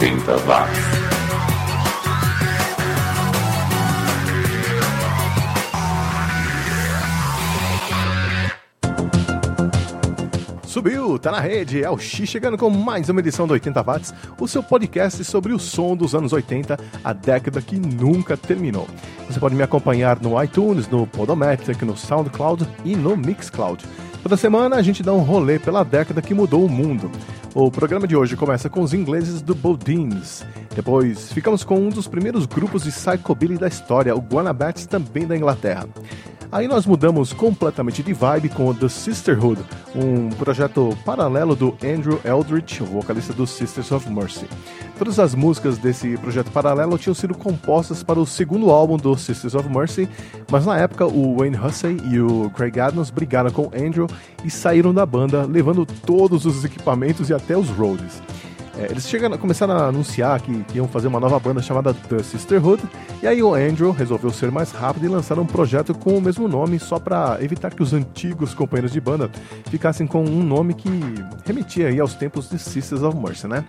80 watts. Subiu, tá na rede, é o X chegando com mais uma edição do 80 Watts, o seu podcast sobre o som dos anos 80, a década que nunca terminou. Você pode me acompanhar no iTunes, no Podometric, no SoundCloud e no Mixcloud. Toda semana a gente dá um rolê pela década que mudou o mundo. O programa de hoje começa com os ingleses do Bodines. Depois ficamos com um dos primeiros grupos de psychobilly da história, o Guanabats, também da Inglaterra. Aí nós mudamos completamente de vibe com The Sisterhood, um projeto paralelo do Andrew Eldritch, vocalista do Sisters of Mercy. Todas as músicas desse projeto paralelo tinham sido compostas para o segundo álbum do Sisters of Mercy, mas na época o Wayne Hussey e o Craig Adams brigaram com Andrew e saíram da banda, levando todos os equipamentos e até os roads. É, eles chegaram, começaram a anunciar que, que, iam fazer uma nova banda chamada The Sisterhood, e aí o Andrew resolveu ser mais rápido e lançar um projeto com o mesmo nome, só para evitar que os antigos companheiros de banda ficassem com um nome que remetia aí aos tempos de Sisters of Mercy, né?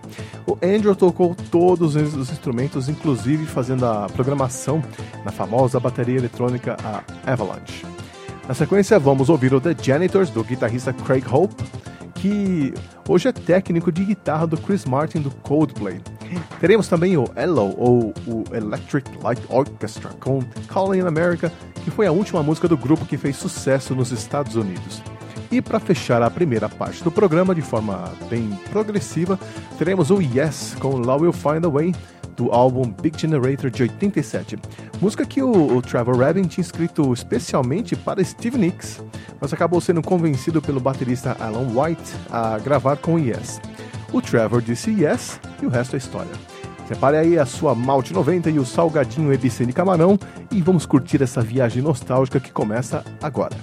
O Andrew tocou todos os instrumentos, inclusive fazendo a programação na famosa bateria eletrônica a Avalanche. Na sequência, vamos ouvir o The Janitors, do guitarrista Craig Hope, que hoje é técnico de guitarra do Chris Martin do Coldplay. Teremos também o Hello, ou o Electric Light Orchestra, com Calling in America, que foi a última música do grupo que fez sucesso nos Estados Unidos. E para fechar a primeira parte do programa de forma bem progressiva, teremos o Yes com Love Will Find a Way, do álbum Big Generator de 87. Música que o, o Trevor Rabin tinha escrito especialmente para Steve Nicks, mas acabou sendo convencido pelo baterista Alan White a gravar com Yes. O Trevor disse Yes e o resto é história. Separe aí a sua Malte 90 e o salgadinho EBC de camarão e vamos curtir essa viagem nostálgica que começa agora.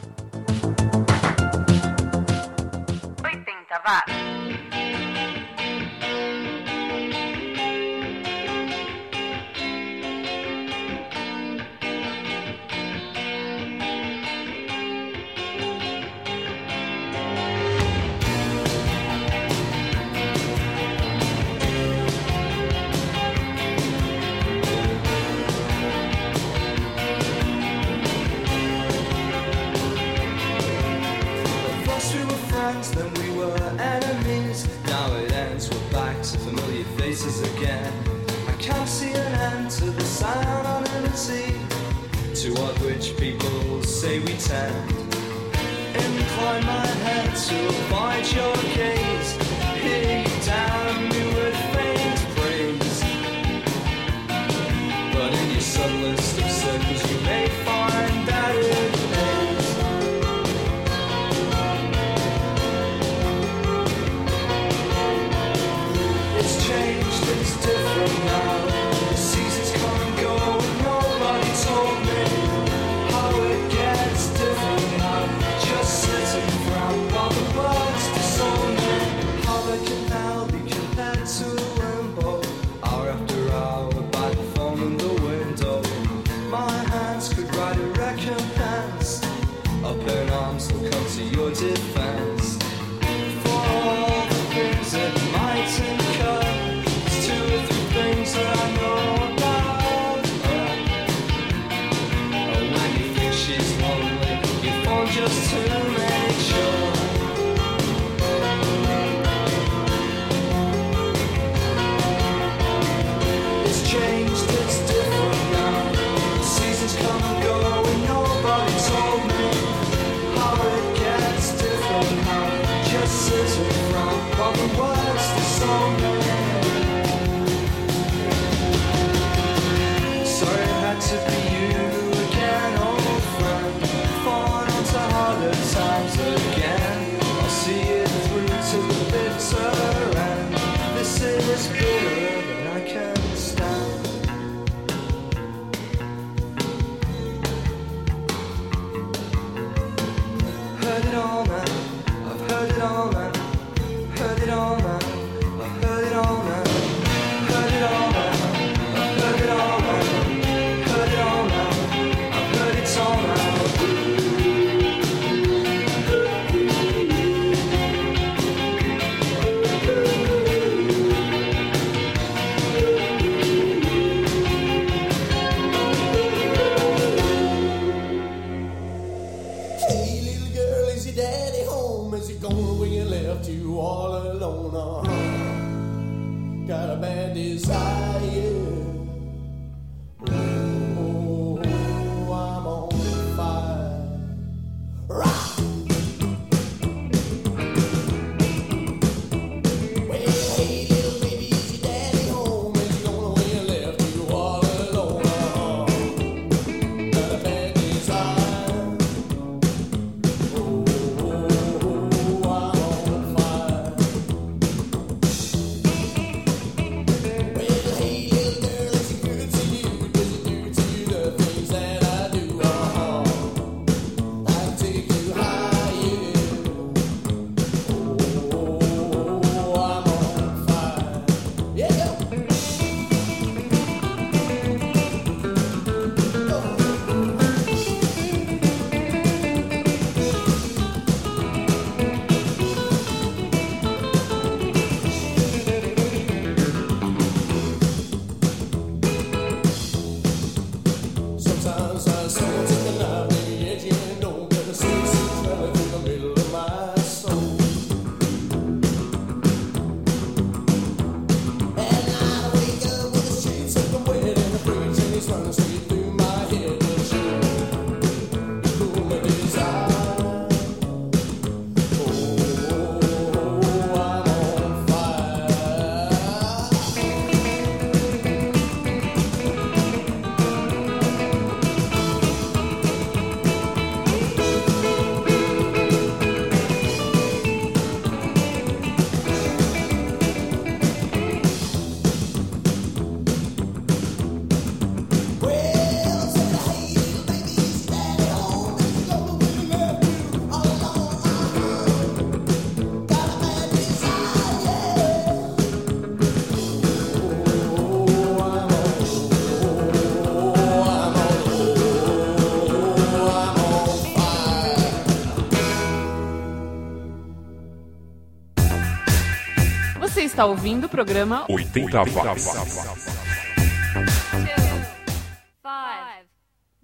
está ouvindo o programa 80 Watts.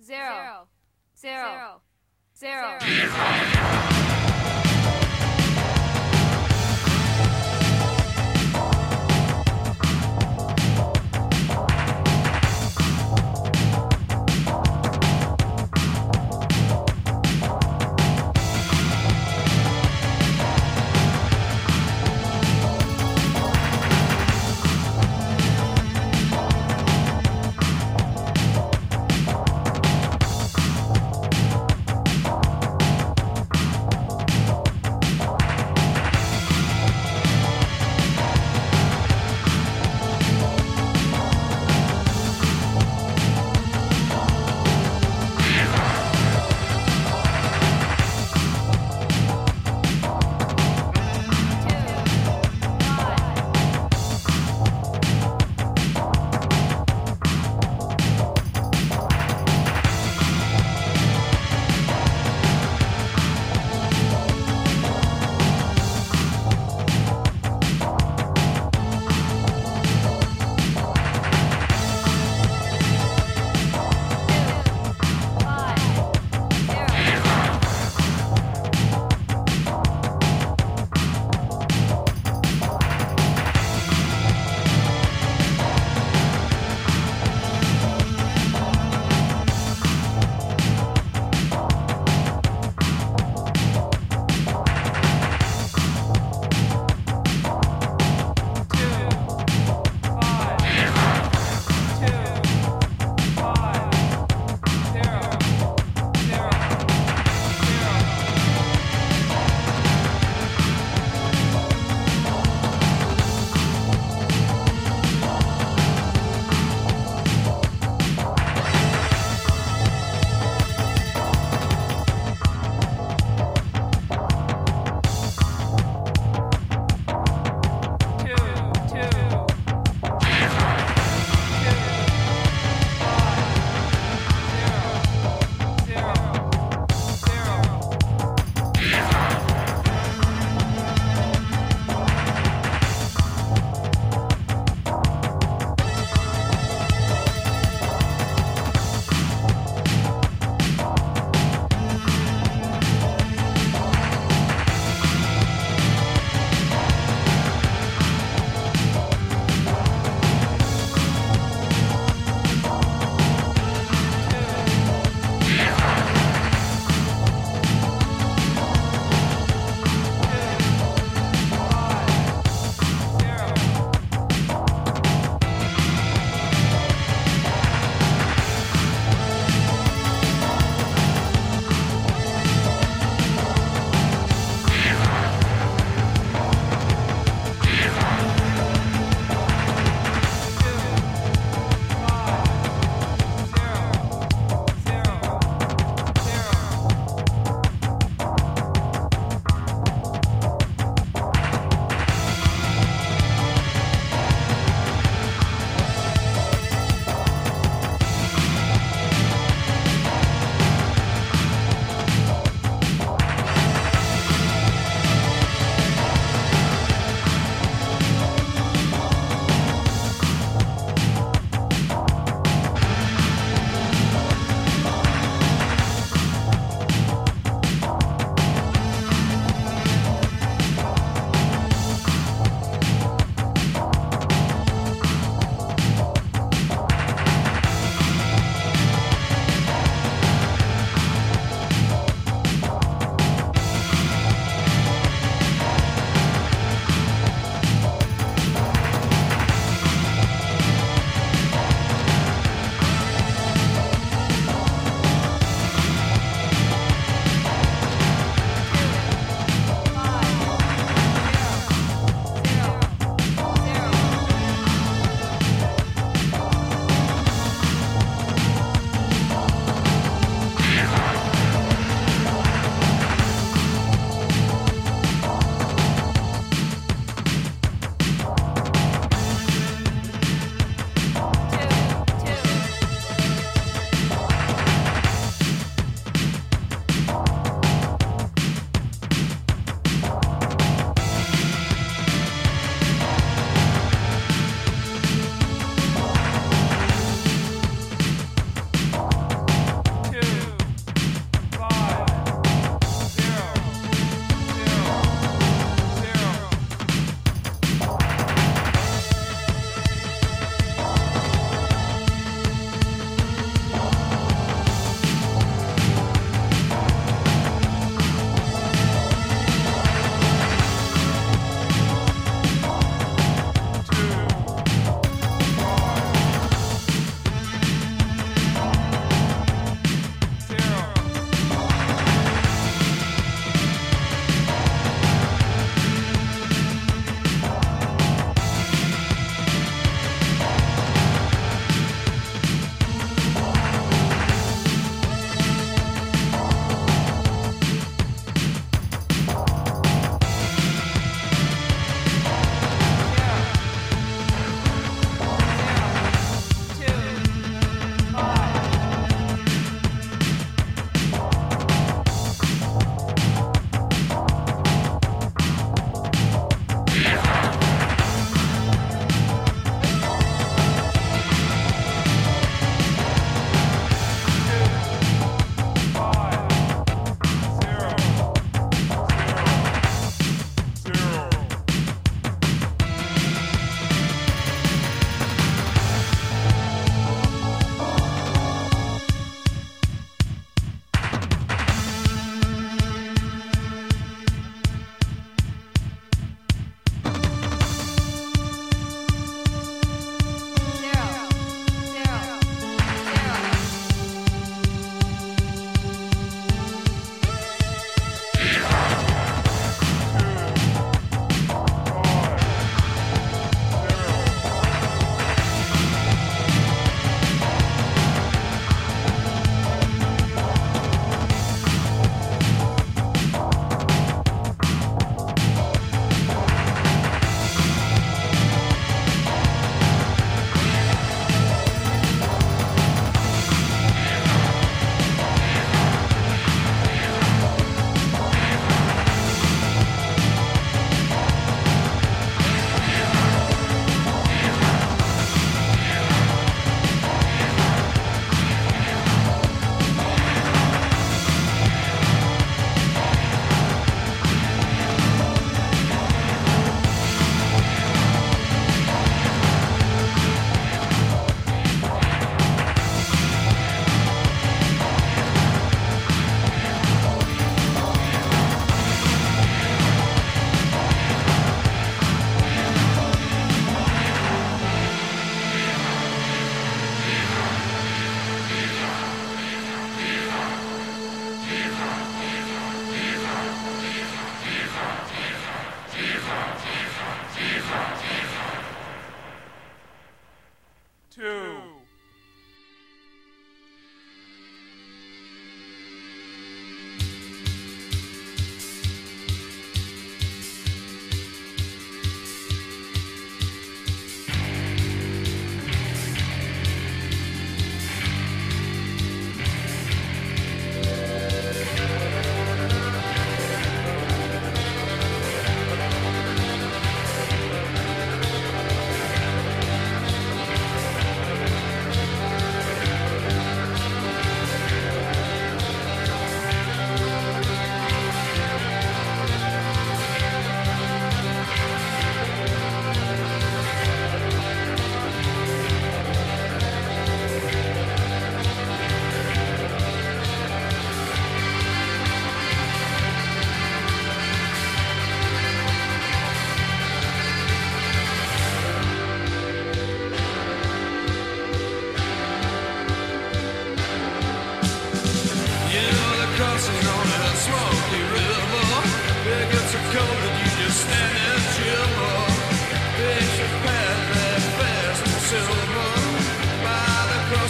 Zero. Zero. Zero. Zero.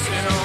The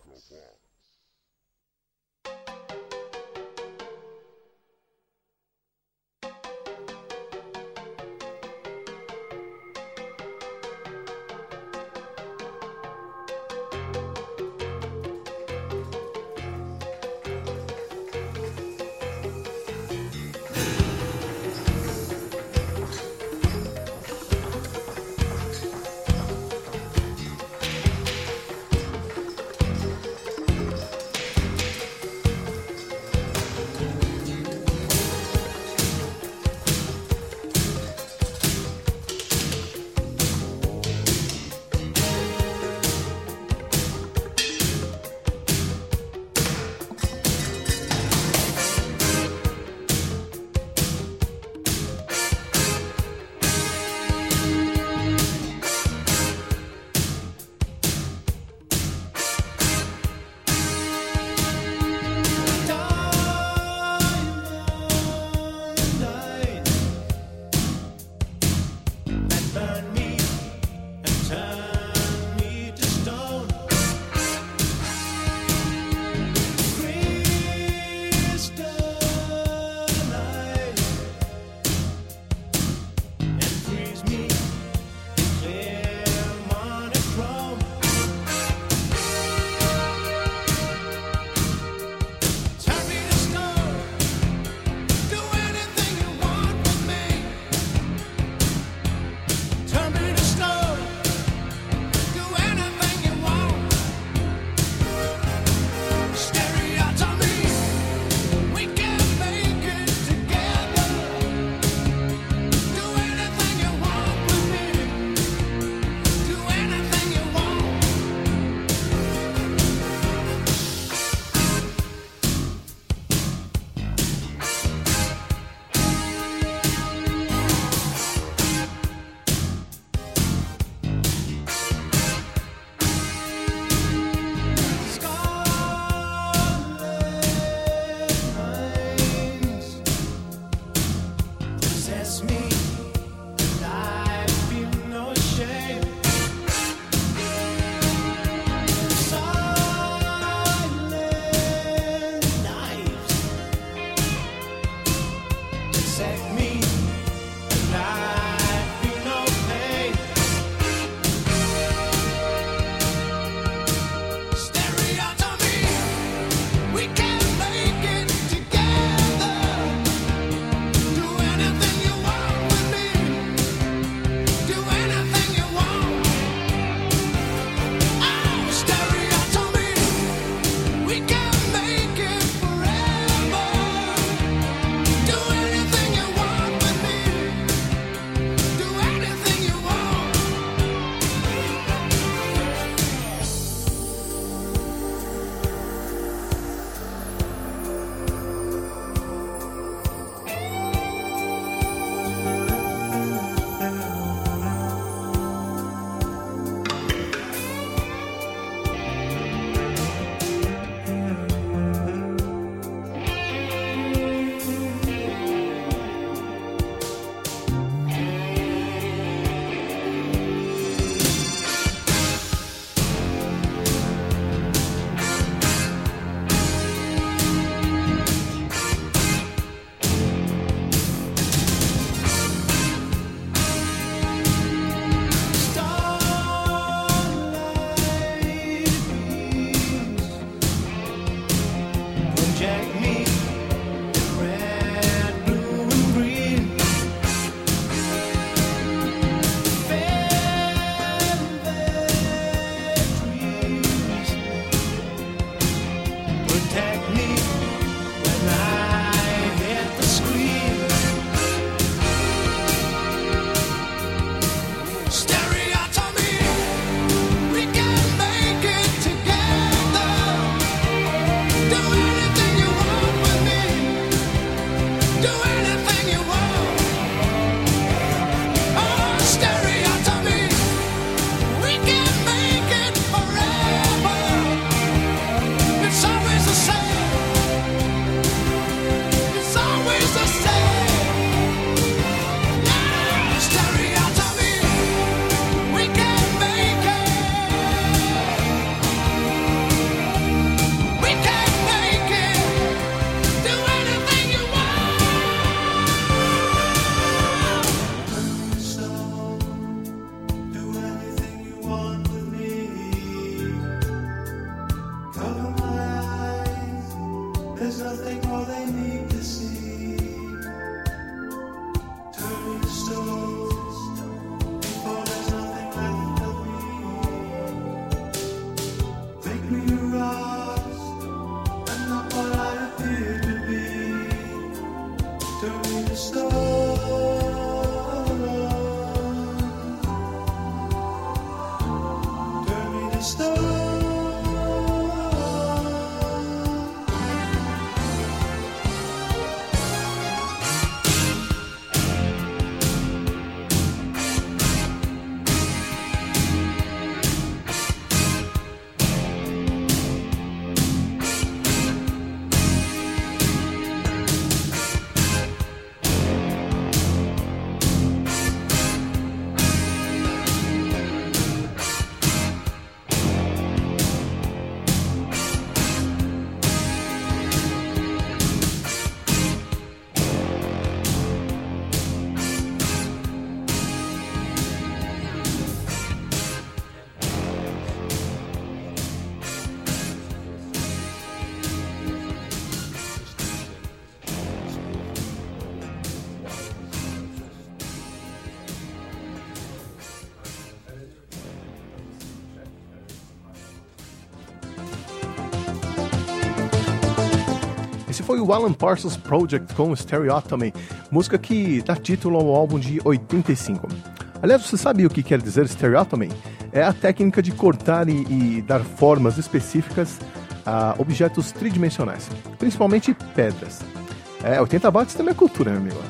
me. O Alan Parsons Project com Stereotomy, música que dá título ao álbum de 85. Aliás, você sabe o que quer dizer Stereotomy? É a técnica de cortar e, e dar formas específicas a objetos tridimensionais, principalmente pedras. É, 80 watts também é cultura, meu amigo.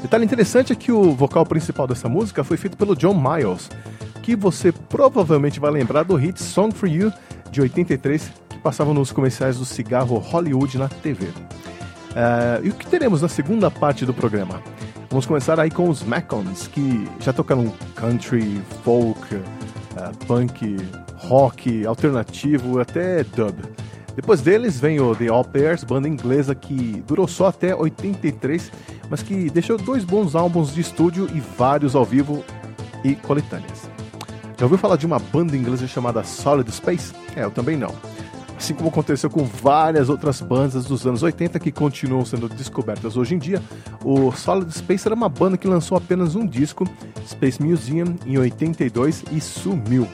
Detalhe interessante é que o vocal principal dessa música foi feito pelo John Miles, que você provavelmente vai lembrar do hit Song for You de 83, que passava nos comerciais do cigarro Hollywood na TV. É, e o que teremos na segunda parte do programa? Vamos começar aí com os Macons, que já tocaram country, folk, é, punk, rock, alternativo, até dub. Depois deles vem o The All Pairs, banda inglesa que durou só até 83, mas que deixou dois bons álbuns de estúdio e vários ao vivo e coletâneas. Já ouviu falar de uma banda inglesa chamada Solid Space? É, eu também não. Assim como aconteceu com várias outras bandas dos anos 80 que continuam sendo descobertas hoje em dia, o Solid Space era uma banda que lançou apenas um disco, Space Museum, em 82 e sumiu.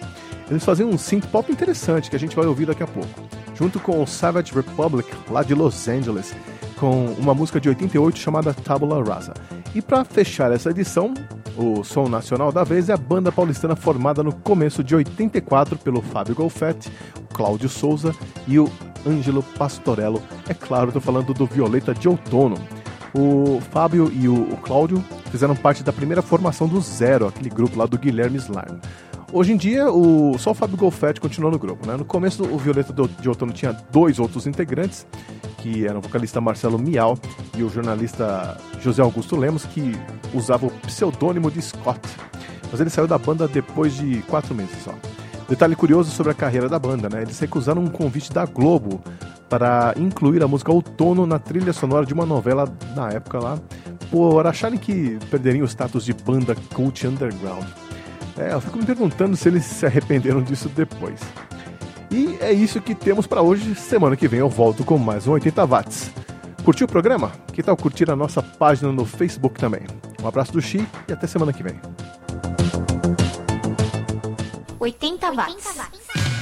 Eles faziam um synth pop interessante que a gente vai ouvir daqui a pouco, junto com o Savage Republic, lá de Los Angeles, com uma música de 88 chamada Tabula Rasa. E para fechar essa edição, o som nacional da vez é a banda paulistana formada no começo de 84 pelo Fábio Golfetti, o Cláudio Souza e o Ângelo Pastorello. É claro, estou falando do Violeta de Outono. O Fábio e o, Cláudio fizeram parte da primeira formação do Zero, aquele grupo lá do Guilherme Slarm. Hoje em dia, o, só o Fábio Golfetti continua no grupo. Né? No começo, o Violeta de Outono tinha dois outros integrantes, que eram o vocalista Marcelo Miau e o jornalista José Augusto Lemos, que usava o pseudônimo de Scott. Mas ele saiu da banda depois de quatro meses só. Detalhe curioso sobre a carreira da banda, né? Eles recusaram um convite da Globo para incluir a música Outono na trilha sonora de uma novela na época lá, por acharem que perderiam o status de banda cult underground. É, eu fico me perguntando se eles se arrependeram disso depois. E é isso que temos para hoje. Semana que vem eu volto com mais um 80 watts. Curtiu o programa? Que tal curtir a nossa página no Facebook também? Um abraço do Xi e até semana que vem. 80 watts. Turn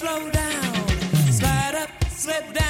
slow down. Slide up, slip down.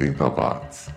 80 watts.